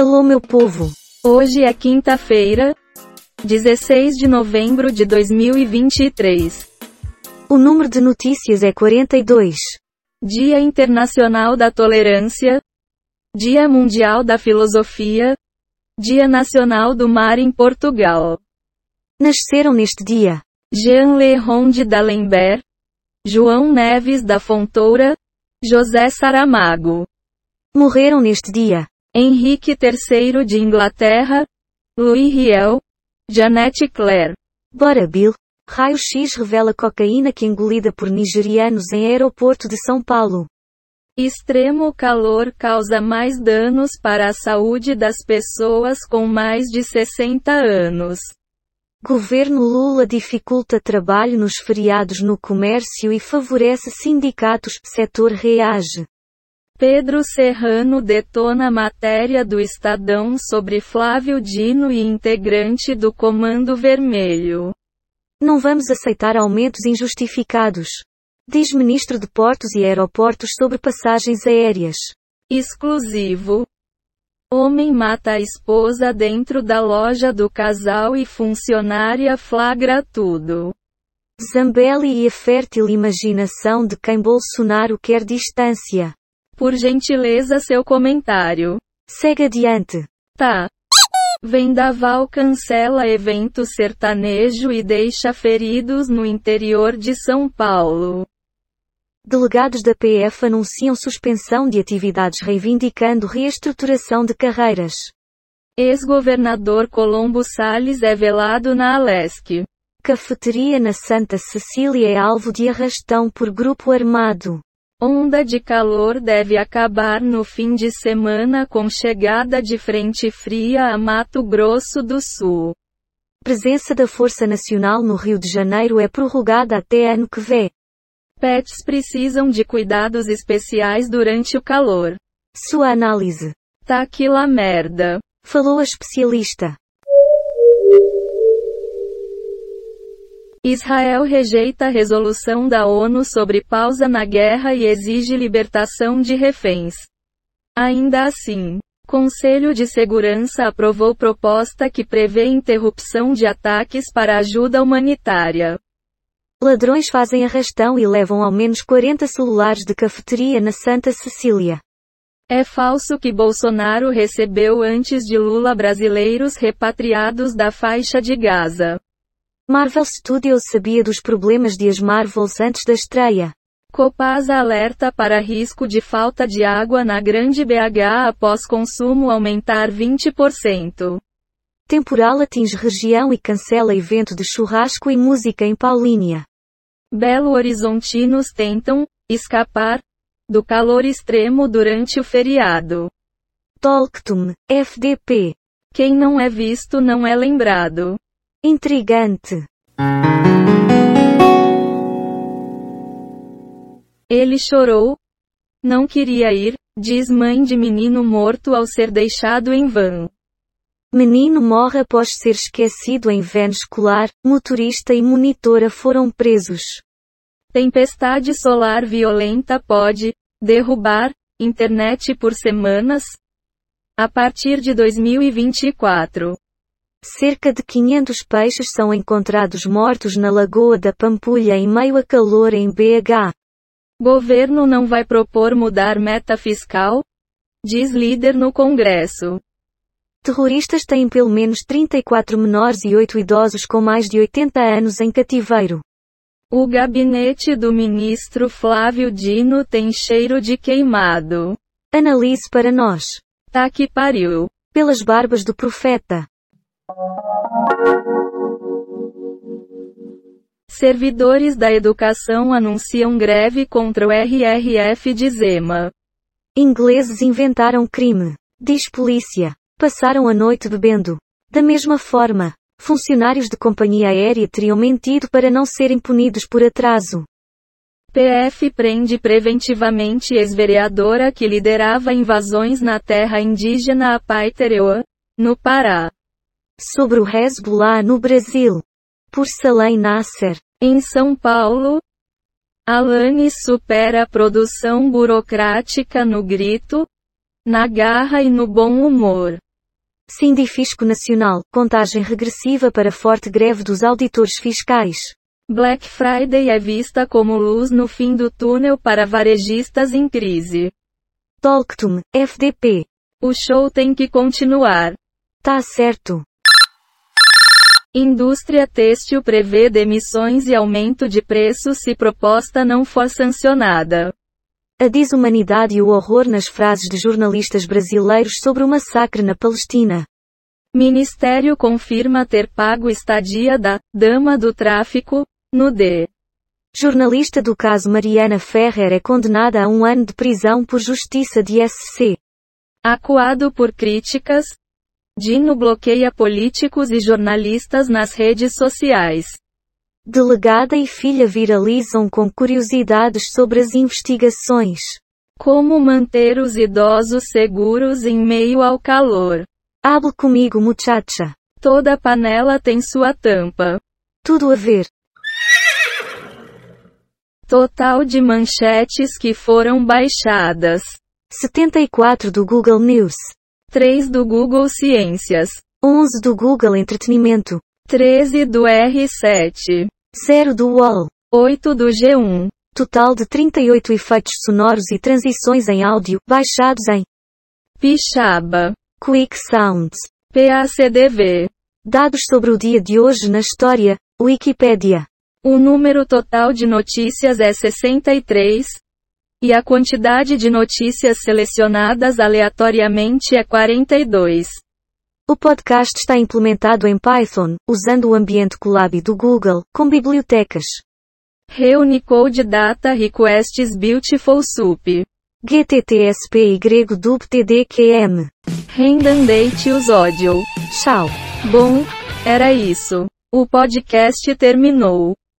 Alô meu povo! Hoje é quinta-feira, 16 de novembro de 2023. O número de notícias é 42. Dia Internacional da Tolerância, Dia Mundial da Filosofia, Dia Nacional do Mar em Portugal. Nasceram neste dia Jean Leron de D'Alembert, João Neves da Fontoura, José Saramago. Morreram neste dia Henrique III de Inglaterra, Louis Riel, Janete Claire. Bora Bill. Raio-X revela cocaína que engolida por nigerianos em aeroporto de São Paulo. Extremo calor causa mais danos para a saúde das pessoas com mais de 60 anos. Governo Lula dificulta trabalho nos feriados no comércio e favorece sindicatos. Setor reage. Pedro Serrano detona matéria do Estadão sobre Flávio Dino e integrante do Comando Vermelho. Não vamos aceitar aumentos injustificados. Diz ministro de Portos e Aeroportos sobre passagens aéreas. Exclusivo. Homem mata a esposa dentro da loja do casal e funcionária flagra tudo. Zambelli e a fértil imaginação de quem Bolsonaro quer distância. Por gentileza seu comentário. Segue adiante. Tá. Vendaval cancela evento sertanejo e deixa feridos no interior de São Paulo. Delegados da PF anunciam suspensão de atividades reivindicando reestruturação de carreiras. Ex-governador Colombo Salles é velado na Alesc. Cafeteria na Santa Cecília é alvo de arrastão por grupo armado. Onda de calor deve acabar no fim de semana com chegada de frente fria a Mato Grosso do Sul. Presença da Força Nacional no Rio de Janeiro é prorrogada até ano que vem. Pets precisam de cuidados especiais durante o calor. Sua análise. Tá que lá merda. Falou a especialista. Israel rejeita a resolução da ONU sobre pausa na guerra e exige libertação de reféns. Ainda assim, Conselho de Segurança aprovou proposta que prevê interrupção de ataques para ajuda humanitária. Ladrões fazem arrastão e levam ao menos 40 celulares de cafeteria na Santa Cecília. É falso que Bolsonaro recebeu antes de Lula brasileiros repatriados da faixa de Gaza. Marvel Studios sabia dos problemas de as Marvels antes da estreia. Copasa alerta para risco de falta de água na Grande BH após consumo aumentar 20%. Temporal atinge região e cancela evento de churrasco e música em Paulínia. Belo Horizontinos tentam escapar do calor extremo durante o feriado. Talktum, FDP. Quem não é visto não é lembrado. Intrigante. Ele chorou. Não queria ir, diz mãe de menino morto ao ser deixado em van. Menino morre após ser esquecido em van escolar, motorista e monitora foram presos. Tempestade solar violenta pode derrubar internet por semanas? A partir de 2024. Cerca de 500 peixes são encontrados mortos na Lagoa da Pampulha em meio a calor em BH. Governo não vai propor mudar meta fiscal? Diz líder no Congresso. Terroristas têm pelo menos 34 menores e 8 idosos com mais de 80 anos em cativeiro. O gabinete do ministro Flávio Dino tem cheiro de queimado. Analise para nós. Tá que pariu. Pelas barbas do profeta. Servidores da educação anunciam greve contra o RRF de Zema. Ingleses inventaram crime. Diz polícia. Passaram a noite bebendo. Da mesma forma, funcionários de companhia aérea teriam mentido para não serem punidos por atraso. PF prende preventivamente ex-vereadora que liderava invasões na terra indígena Apaitereoa, no Pará. Sobre o Hezbollah no Brasil. Por Salem Nasser. Em São Paulo, Alanis supera a produção burocrática no grito, na garra e no bom humor. Sindifisco Nacional, contagem regressiva para forte greve dos auditores fiscais. Black Friday é vista como luz no fim do túnel para varejistas em crise. Talktum, FDP. O show tem que continuar. Tá certo. Indústria têxtil prevê demissões e aumento de preços se proposta não for sancionada. A desumanidade e o horror nas frases de jornalistas brasileiros sobre o massacre na Palestina. Ministério confirma ter pago estadia da dama do tráfico no D. Jornalista do caso Mariana Ferrer é condenada a um ano de prisão por justiça de SC. Acuado por críticas, Dino bloqueia políticos e jornalistas nas redes sociais. Delegada e filha viralizam com curiosidades sobre as investigações. Como manter os idosos seguros em meio ao calor? Hable comigo, muchacha. Toda panela tem sua tampa. Tudo a ver. Total de manchetes que foram baixadas: 74 do Google News. 3 do Google Ciências, 11 do Google Entretenimento, 13 do R7, 0 do UOL, 8 do G1. Total de 38 efeitos sonoros e transições em áudio, baixados em Pixaba, Quick Sounds, PACDV. Dados sobre o dia de hoje na história, Wikipédia. O número total de notícias é 63, e a quantidade de notícias selecionadas aleatoriamente é 42. O podcast está implementado em Python, usando o ambiente Colab do Google, com bibliotecas. Reunicode Data Requests Beautiful Soup. GTTSP y dubtdqm. Rendandate os ódio. Tchau. Bom, era isso. O podcast terminou.